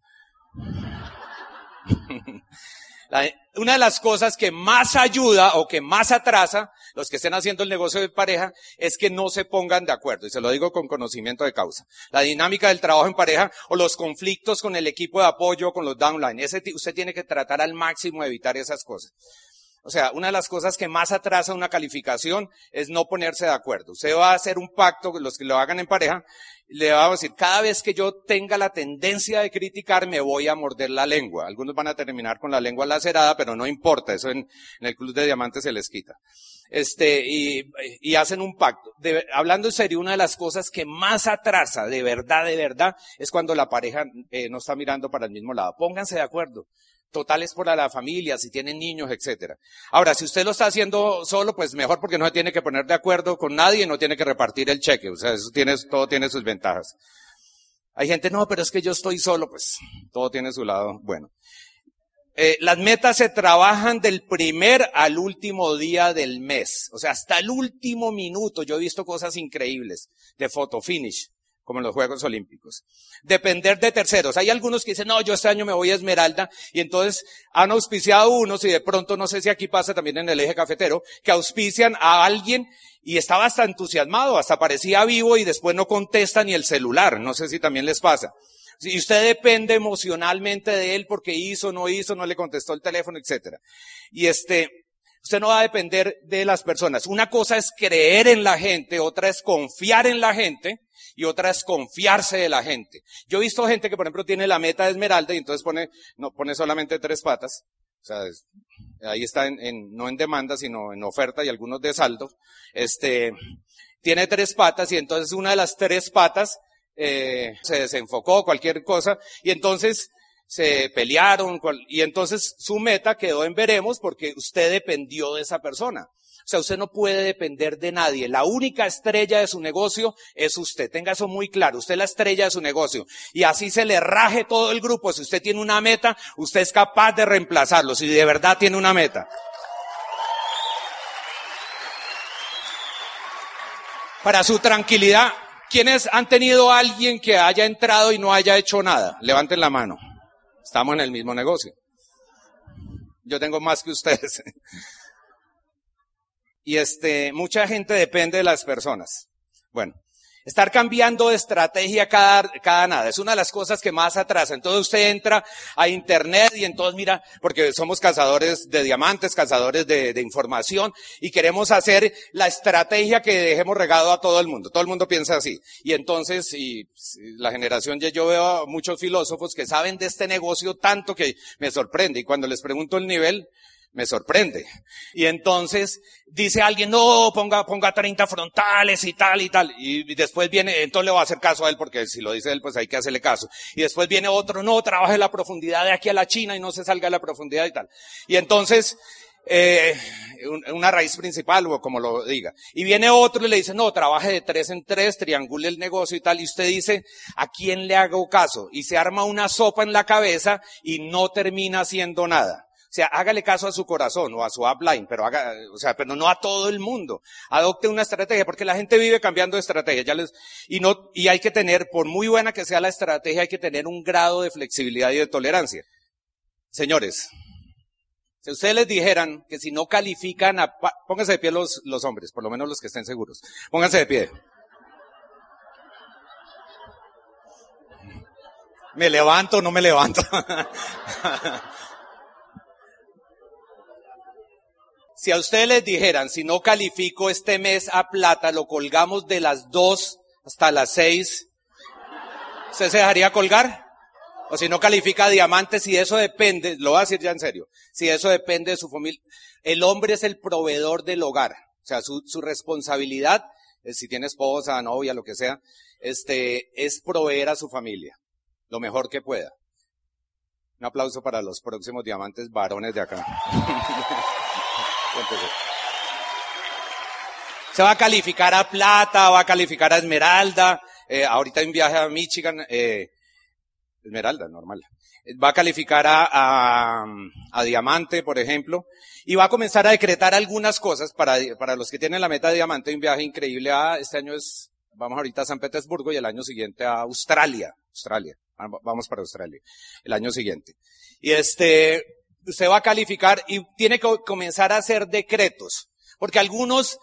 B: Una de las cosas que más ayuda o que más atrasa los que estén haciendo el negocio de pareja es que no se pongan de acuerdo. Y se lo digo con conocimiento de causa. La dinámica del trabajo en pareja o los conflictos con el equipo de apoyo, con los downline. Usted tiene que tratar al máximo de evitar esas cosas. O sea, una de las cosas que más atrasa una calificación es no ponerse de acuerdo. Usted va a hacer un pacto, los que lo hagan en pareja, le va a decir, cada vez que yo tenga la tendencia de criticar, me voy a morder la lengua. Algunos van a terminar con la lengua lacerada, pero no importa, eso en, el Club de Diamantes se les quita. Este, y, hacen un pacto. hablando en serio, una de las cosas que más atrasa, de verdad, de verdad, es cuando la pareja eh, no está mirando para el mismo lado. Pónganse de acuerdo. Totales para la familia, si tienen niños, etcétera. Ahora, si usted lo está haciendo solo, pues mejor porque no se tiene que poner de acuerdo con nadie, no tiene que repartir el cheque. O sea, eso tiene, todo tiene sus ventajas. Hay gente, no, pero es que yo estoy solo, pues todo tiene su lado bueno. Eh, las metas se trabajan del primer al último día del mes. O sea, hasta el último minuto. Yo he visto cosas increíbles de photo finish como en los Juegos Olímpicos. Depender de terceros. Hay algunos que dicen, no, yo este año me voy a Esmeralda, y entonces han auspiciado unos, y de pronto, no sé si aquí pasa también en el eje cafetero, que auspician a alguien y estaba hasta entusiasmado, hasta parecía vivo y después no contesta ni el celular. No sé si también les pasa. Si usted depende emocionalmente de él porque hizo, no hizo, no le contestó el teléfono, etcétera. Y este, usted no va a depender de las personas. Una cosa es creer en la gente, otra es confiar en la gente, y otra es confiarse de la gente. Yo he visto gente que, por ejemplo, tiene la meta de esmeralda y entonces pone, no pone solamente tres patas. O sea, ahí está en, no en demanda, sino en oferta y algunos de saldo. Este, tiene tres patas y entonces una de las tres patas, eh, se desenfocó, cualquier cosa, y entonces se pelearon, y entonces su meta quedó en veremos porque usted dependió de esa persona. O sea, usted no puede depender de nadie. La única estrella de su negocio es usted. Tenga eso muy claro. Usted es la estrella de su negocio. Y así se le raje todo el grupo. Si usted tiene una meta, usted es capaz de reemplazarlo. Si de verdad tiene una meta. Para su tranquilidad, ¿quiénes han tenido alguien que haya entrado y no haya hecho nada? Levanten la mano. Estamos en el mismo negocio. Yo tengo más que ustedes. Y este, mucha gente depende de las personas. Bueno, estar cambiando de estrategia cada, cada nada es una de las cosas que más atrasa. Entonces usted entra a internet y entonces mira, porque somos cazadores de diamantes, cazadores de, de información y queremos hacer la estrategia que dejemos regado a todo el mundo. Todo el mundo piensa así. Y entonces, y la generación, yo veo a muchos filósofos que saben de este negocio tanto que me sorprende. Y cuando les pregunto el nivel, me sorprende. Y entonces dice alguien, no, ponga, ponga 30 frontales y tal y tal. Y después viene, entonces le va a hacer caso a él porque si lo dice él, pues hay que hacerle caso. Y después viene otro, no, trabaje la profundidad de aquí a la China y no se salga la profundidad y tal. Y entonces, eh, una raíz principal o como lo diga. Y viene otro y le dice, no, trabaje de tres en tres, triangule el negocio y tal. Y usted dice, ¿a quién le hago caso? Y se arma una sopa en la cabeza y no termina haciendo nada. O sea, hágale caso a su corazón o a su upline, pero haga, o sea, pero no a todo el mundo. Adopte una estrategia, porque la gente vive cambiando de estrategia, ya les, y no, y hay que tener, por muy buena que sea la estrategia, hay que tener un grado de flexibilidad y de tolerancia. Señores, si ustedes les dijeran que si no califican a, pónganse de pie los, los hombres, por lo menos los que estén seguros. Pónganse de pie. Me levanto, no me levanto. Si a ustedes les dijeran, si no califico este mes a plata, lo colgamos de las dos hasta las seis, ¿usted se dejaría colgar? O si no califica a diamantes, si eso depende, lo voy a decir ya en serio, si eso depende de su familia, el hombre es el proveedor del hogar. O sea, su, su responsabilidad, si tiene esposa, novia, lo que sea, este, es proveer a su familia lo mejor que pueda. Un aplauso para los próximos diamantes varones de acá. Se va a calificar a plata, va a calificar a esmeralda. Eh, ahorita hay un viaje a Michigan, eh, esmeralda, normal. Va a calificar a, a, diamante, por ejemplo, y va a comenzar a decretar algunas cosas para, para los que tienen la meta de diamante. un viaje increíble a, este año es, vamos ahorita a San Petersburgo y el año siguiente a Australia, Australia. Vamos para Australia, el año siguiente. Y este, usted va a calificar y tiene que comenzar a hacer decretos, porque algunos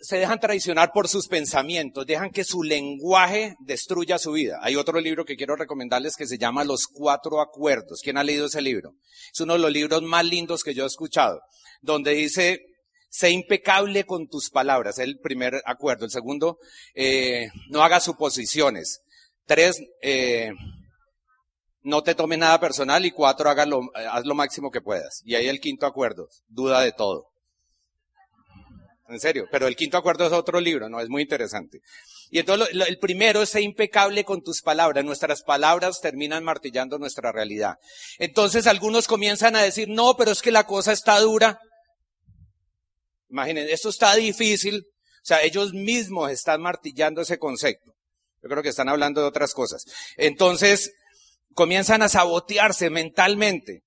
B: se dejan traicionar por sus pensamientos, dejan que su lenguaje destruya su vida. Hay otro libro que quiero recomendarles que se llama Los Cuatro Acuerdos. ¿Quién ha leído ese libro? Es uno de los libros más lindos que yo he escuchado, donde dice, sé impecable con tus palabras, el primer acuerdo. El segundo, eh, no hagas suposiciones. Tres, eh, no te tome nada personal y cuatro, lo, haz lo máximo que puedas. Y ahí el quinto acuerdo, duda de todo. En serio, pero el quinto acuerdo es otro libro, no, es muy interesante. Y entonces el primero es impecable con tus palabras. Nuestras palabras terminan martillando nuestra realidad. Entonces algunos comienzan a decir, no, pero es que la cosa está dura. Imaginen, esto está difícil. O sea, ellos mismos están martillando ese concepto. Yo creo que están hablando de otras cosas. Entonces, comienzan a sabotearse mentalmente.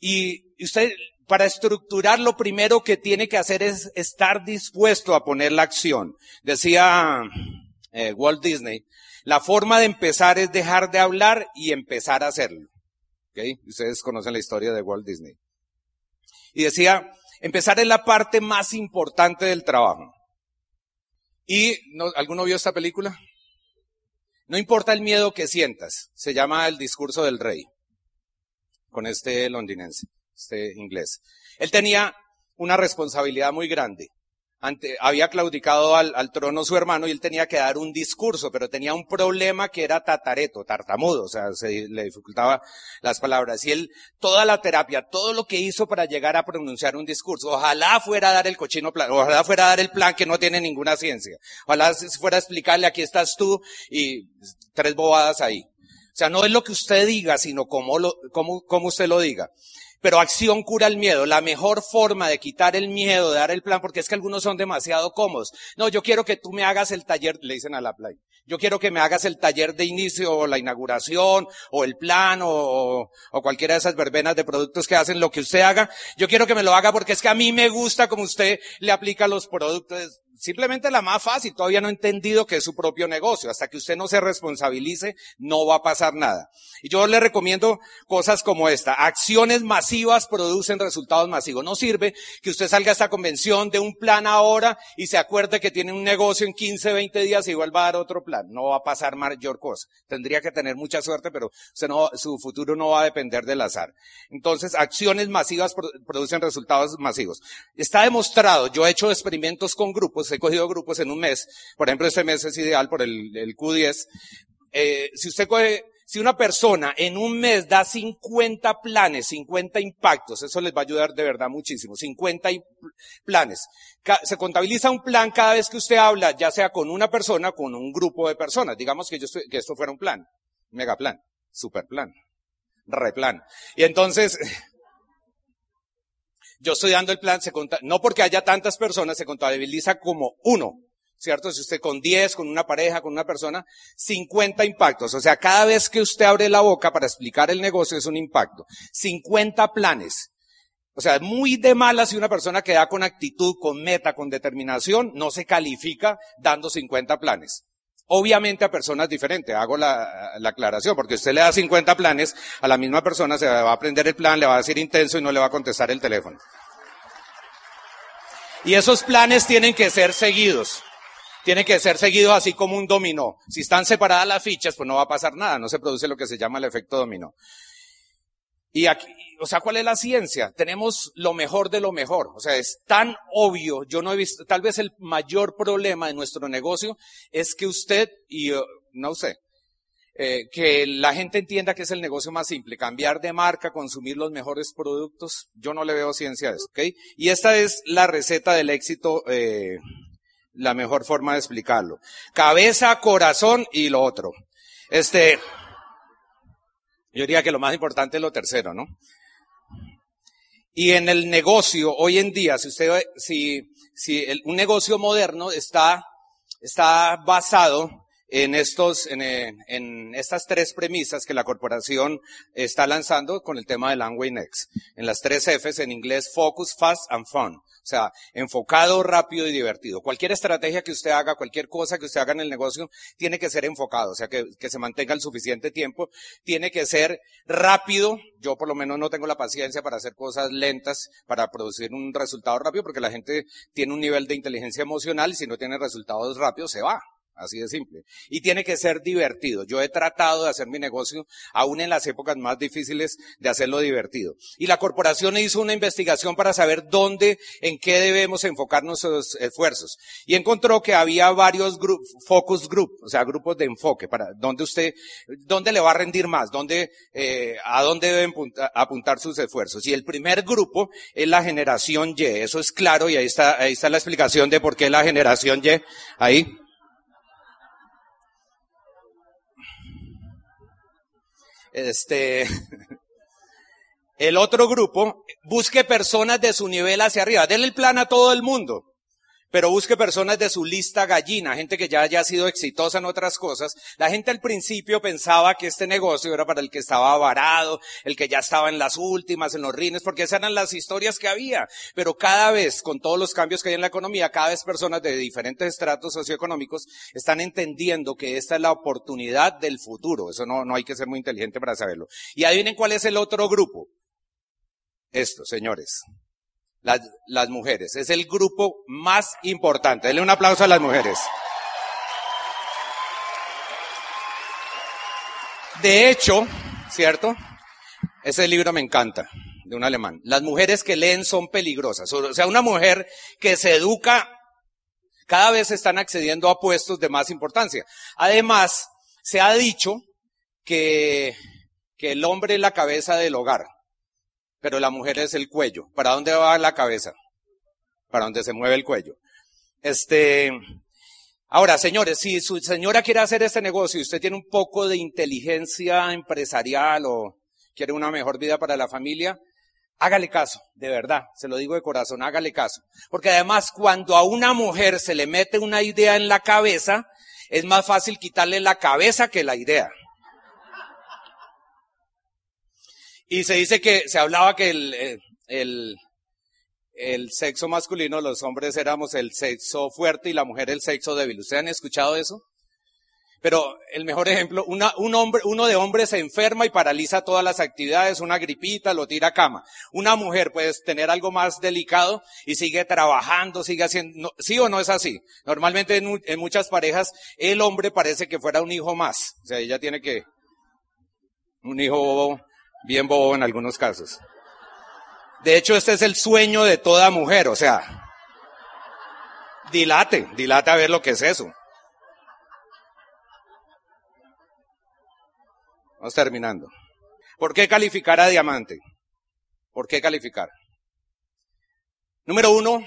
B: Y usted, para estructurar, lo primero que tiene que hacer es estar dispuesto a poner la acción. Decía eh, Walt Disney, la forma de empezar es dejar de hablar y empezar a hacerlo. ¿Okay? Ustedes conocen la historia de Walt Disney. Y decía, empezar es la parte más importante del trabajo. ¿Y no, alguno vio esta película? No importa el miedo que sientas, se llama el discurso del rey, con este londinense, este inglés. Él tenía una responsabilidad muy grande había claudicado al, trono su hermano y él tenía que dar un discurso, pero tenía un problema que era tatareto, tartamudo, o sea, se le dificultaba las palabras. Y él, toda la terapia, todo lo que hizo para llegar a pronunciar un discurso, ojalá fuera a dar el cochino plan, ojalá fuera a dar el plan que no tiene ninguna ciencia, ojalá fuera a explicarle aquí estás tú y tres bobadas ahí. O sea, no es lo que usted diga, sino cómo, lo, cómo, cómo usted lo diga. Pero acción cura el miedo. La mejor forma de quitar el miedo, de dar el plan, porque es que algunos son demasiado cómodos. No, yo quiero que tú me hagas el taller, le dicen a la play. Yo quiero que me hagas el taller de inicio, o la inauguración, o el plan, o, o cualquiera de esas verbenas de productos que hacen, lo que usted haga. Yo quiero que me lo haga porque es que a mí me gusta como usted le aplica los productos simplemente la más fácil, todavía no he entendido que es su propio negocio. Hasta que usted no se responsabilice, no va a pasar nada. Y yo le recomiendo cosas como esta. Acciones masivas producen resultados masivos. No sirve que usted salga a esta convención de un plan ahora y se acuerde que tiene un negocio en 15, 20 días y vuelva a dar otro plan. No va a pasar mayor cosa. Tendría que tener mucha suerte, pero su futuro no va a depender del azar. Entonces, acciones masivas producen resultados masivos. Está demostrado, yo he hecho experimentos con grupos he cogido grupos en un mes, por ejemplo, este mes es ideal por el, Q10. Eh, si usted coge, si una persona en un mes da 50 planes, 50 impactos, eso les va a ayudar de verdad muchísimo. 50 planes. Se contabiliza un plan cada vez que usted habla, ya sea con una persona con un grupo de personas. Digamos que, yo que esto fuera un plan. Mega plan. Super plan. Replan. Y entonces, yo estoy dando el plan, se no porque haya tantas personas, se contabiliza como uno, ¿cierto? Si usted con 10, con una pareja, con una persona, 50 impactos. O sea, cada vez que usted abre la boca para explicar el negocio es un impacto. 50 planes. O sea, muy de mala si una persona que da con actitud, con meta, con determinación, no se califica dando 50 planes. Obviamente a personas diferentes, hago la, la, aclaración, porque usted le da 50 planes, a la misma persona se va a aprender el plan, le va a decir intenso y no le va a contestar el teléfono. Y esos planes tienen que ser seguidos. Tienen que ser seguidos así como un dominó. Si están separadas las fichas, pues no va a pasar nada, no se produce lo que se llama el efecto dominó. Y aquí, o sea, ¿cuál es la ciencia? Tenemos lo mejor de lo mejor. O sea, es tan obvio. Yo no he visto, tal vez el mayor problema de nuestro negocio es que usted, y no sé, eh, que la gente entienda que es el negocio más simple, cambiar de marca, consumir los mejores productos. Yo no le veo ciencia a eso, ¿ok? Y esta es la receta del éxito, eh, la mejor forma de explicarlo. Cabeza, corazón y lo otro. Este, yo diría que lo más importante es lo tercero, ¿no? Y en el negocio, hoy en día, si usted, si, si un negocio moderno está, está basado en estos, en, en, estas tres premisas que la corporación está lanzando con el tema del Amway Next. En las tres Fs en inglés, focus, fast and fun. O sea, enfocado, rápido y divertido. Cualquier estrategia que usted haga, cualquier cosa que usted haga en el negocio, tiene que ser enfocado, o sea, que, que se mantenga el suficiente tiempo. Tiene que ser rápido. Yo por lo menos no tengo la paciencia para hacer cosas lentas, para producir un resultado rápido, porque la gente tiene un nivel de inteligencia emocional y si no tiene resultados rápidos se va. Así de simple. Y tiene que ser divertido. Yo he tratado de hacer mi negocio, aún en las épocas más difíciles, de hacerlo divertido. Y la corporación hizo una investigación para saber dónde, en qué debemos enfocar nuestros esfuerzos. Y encontró que había varios focus group, o sea, grupos de enfoque, para dónde usted, dónde le va a rendir más, dónde, eh, a dónde deben apuntar sus esfuerzos. Y el primer grupo es la generación Y. Eso es claro y ahí está, ahí está la explicación de por qué la generación Y. Ahí. Este, el otro grupo, busque personas de su nivel hacia arriba. Denle el plan a todo el mundo pero busque personas de su lista gallina, gente que ya haya sido exitosa en otras cosas. La gente al principio pensaba que este negocio era para el que estaba varado, el que ya estaba en las últimas, en los rines, porque esas eran las historias que había. Pero cada vez, con todos los cambios que hay en la economía, cada vez personas de diferentes estratos socioeconómicos están entendiendo que esta es la oportunidad del futuro. Eso no, no hay que ser muy inteligente para saberlo. Y adivinen cuál es el otro grupo. Esto, señores las, las mujeres. Es el grupo más importante. Denle un aplauso a las mujeres. De hecho, ¿cierto? Ese libro me encanta, de un alemán. Las mujeres que leen son peligrosas. O sea, una mujer que se educa, cada vez están accediendo a puestos de más importancia. Además, se ha dicho que, que el hombre es la cabeza del hogar pero la mujer es el cuello. ¿Para dónde va la cabeza? Para dónde se mueve el cuello. Este, ahora, señores, si su señora quiere hacer este negocio y usted tiene un poco de inteligencia empresarial o quiere una mejor vida para la familia, hágale caso, de verdad, se lo digo de corazón, hágale caso. Porque además, cuando a una mujer se le mete una idea en la cabeza, es más fácil quitarle la cabeza que la idea. Y se dice que, se hablaba que el, eh, el, el sexo masculino, los hombres éramos el sexo fuerte y la mujer el sexo débil. ¿Ustedes han escuchado eso? Pero el mejor ejemplo, una, un hombre, uno de hombres se enferma y paraliza todas las actividades, una gripita, lo tira a cama. Una mujer puede tener algo más delicado y sigue trabajando, sigue haciendo, ¿sí o no es así? Normalmente en, en, muchas parejas el hombre parece que fuera un hijo más. O sea, ella tiene que, un hijo bien bobo en algunos casos. De hecho, este es el sueño de toda mujer, o sea, dilate, dilate a ver lo que es eso. Vamos terminando. ¿Por qué calificar a diamante? ¿Por qué calificar? Número uno,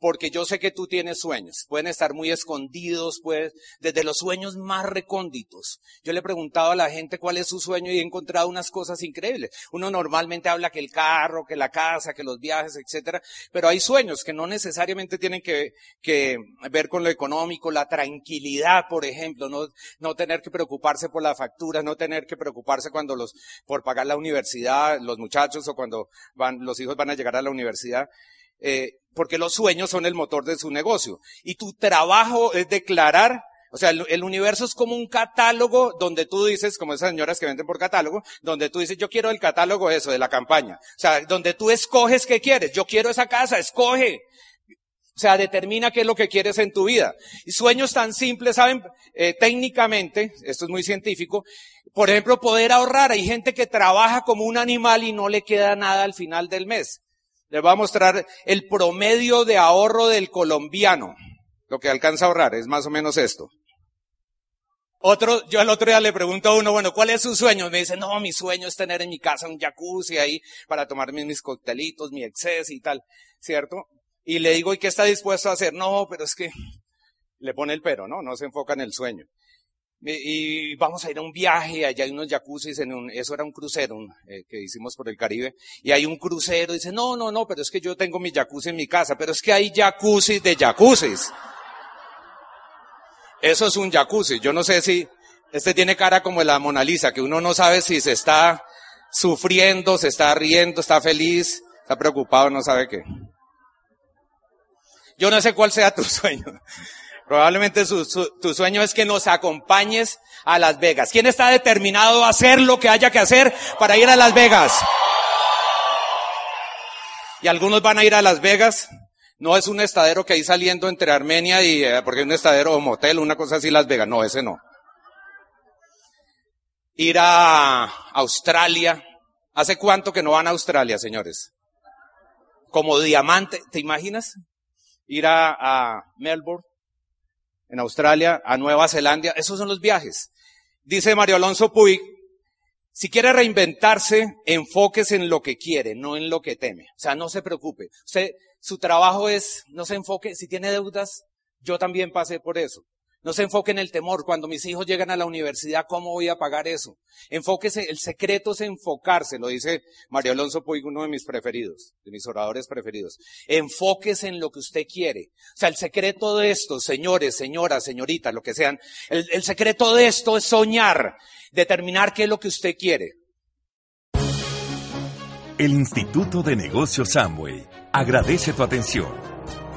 B: porque yo sé que tú tienes sueños. Pueden estar muy escondidos, pues, desde los sueños más recónditos. Yo le he preguntado a la gente cuál es su sueño y he encontrado unas cosas increíbles. Uno normalmente habla que el carro, que la casa, que los viajes, etcétera, pero hay sueños que no necesariamente tienen que, que ver con lo económico, la tranquilidad, por ejemplo, no, no tener que preocuparse por la factura, no tener que preocuparse cuando los, por pagar la universidad, los muchachos o cuando van, los hijos van a llegar a la universidad. Eh, porque los sueños son el motor de su negocio. Y tu trabajo es declarar, o sea, el, universo es como un catálogo donde tú dices, como esas señoras que venden por catálogo, donde tú dices, yo quiero el catálogo eso, de la campaña. O sea, donde tú escoges qué quieres. Yo quiero esa casa, escoge. O sea, determina qué es lo que quieres en tu vida. Y sueños tan simples, ¿saben? Eh, técnicamente, esto es muy científico, por ejemplo, poder ahorrar. Hay gente que trabaja como un animal y no le queda nada al final del mes. Les voy a mostrar el promedio de ahorro del colombiano. Lo que alcanza a ahorrar es más o menos esto. Otro, yo al otro día le pregunto a uno, bueno, ¿cuál es su sueño? Me dice, no, mi sueño es tener en mi casa un jacuzzi ahí para tomarme mis coctelitos, mi exceso y tal, ¿cierto? Y le digo, ¿y qué está dispuesto a hacer? No, pero es que le pone el pero, ¿no? No se enfoca en el sueño y vamos a ir a un viaje, allá hay unos jacuzzis, en un, eso era un crucero eh, que hicimos por el Caribe, y hay un crucero, dice, no, no, no, pero es que yo tengo mi jacuzzi en mi casa, pero es que hay jacuzzis de jacuzzis. Eso es un jacuzzi, yo no sé si, este tiene cara como la Mona Lisa, que uno no sabe si se está sufriendo, se está riendo, está feliz, está preocupado, no sabe qué. Yo no sé cuál sea tu sueño. Probablemente tu sueño es que nos acompañes a Las Vegas. ¿Quién está determinado a hacer lo que haya que hacer para ir a Las Vegas? Y algunos van a ir a Las Vegas. No es un estadero que hay saliendo entre Armenia y, eh, porque es un estadero o motel, una cosa así, Las Vegas. No, ese no. Ir a Australia. ¿Hace cuánto que no van a Australia, señores? Como diamante, ¿te imaginas? Ir a Melbourne en Australia, a Nueva Zelanda. Esos son los viajes. Dice Mario Alonso Puig, si quiere reinventarse, enfóquese en lo que quiere, no en lo que teme. O sea, no se preocupe. Usted, su trabajo es, no se enfoque, si tiene deudas, yo también pasé por eso. No se enfoque en el temor. Cuando mis hijos llegan a la universidad, ¿cómo voy a pagar eso? Enfóquese, el secreto es enfocarse, lo dice Mario Alonso Puig, uno de mis preferidos, de mis oradores preferidos. Enfóquese en lo que usted quiere. O sea, el secreto de esto, señores, señoras, señoritas, lo que sean, el, el secreto de esto es soñar, determinar qué es lo que usted quiere.
A: El Instituto de Negocios Samway agradece tu atención.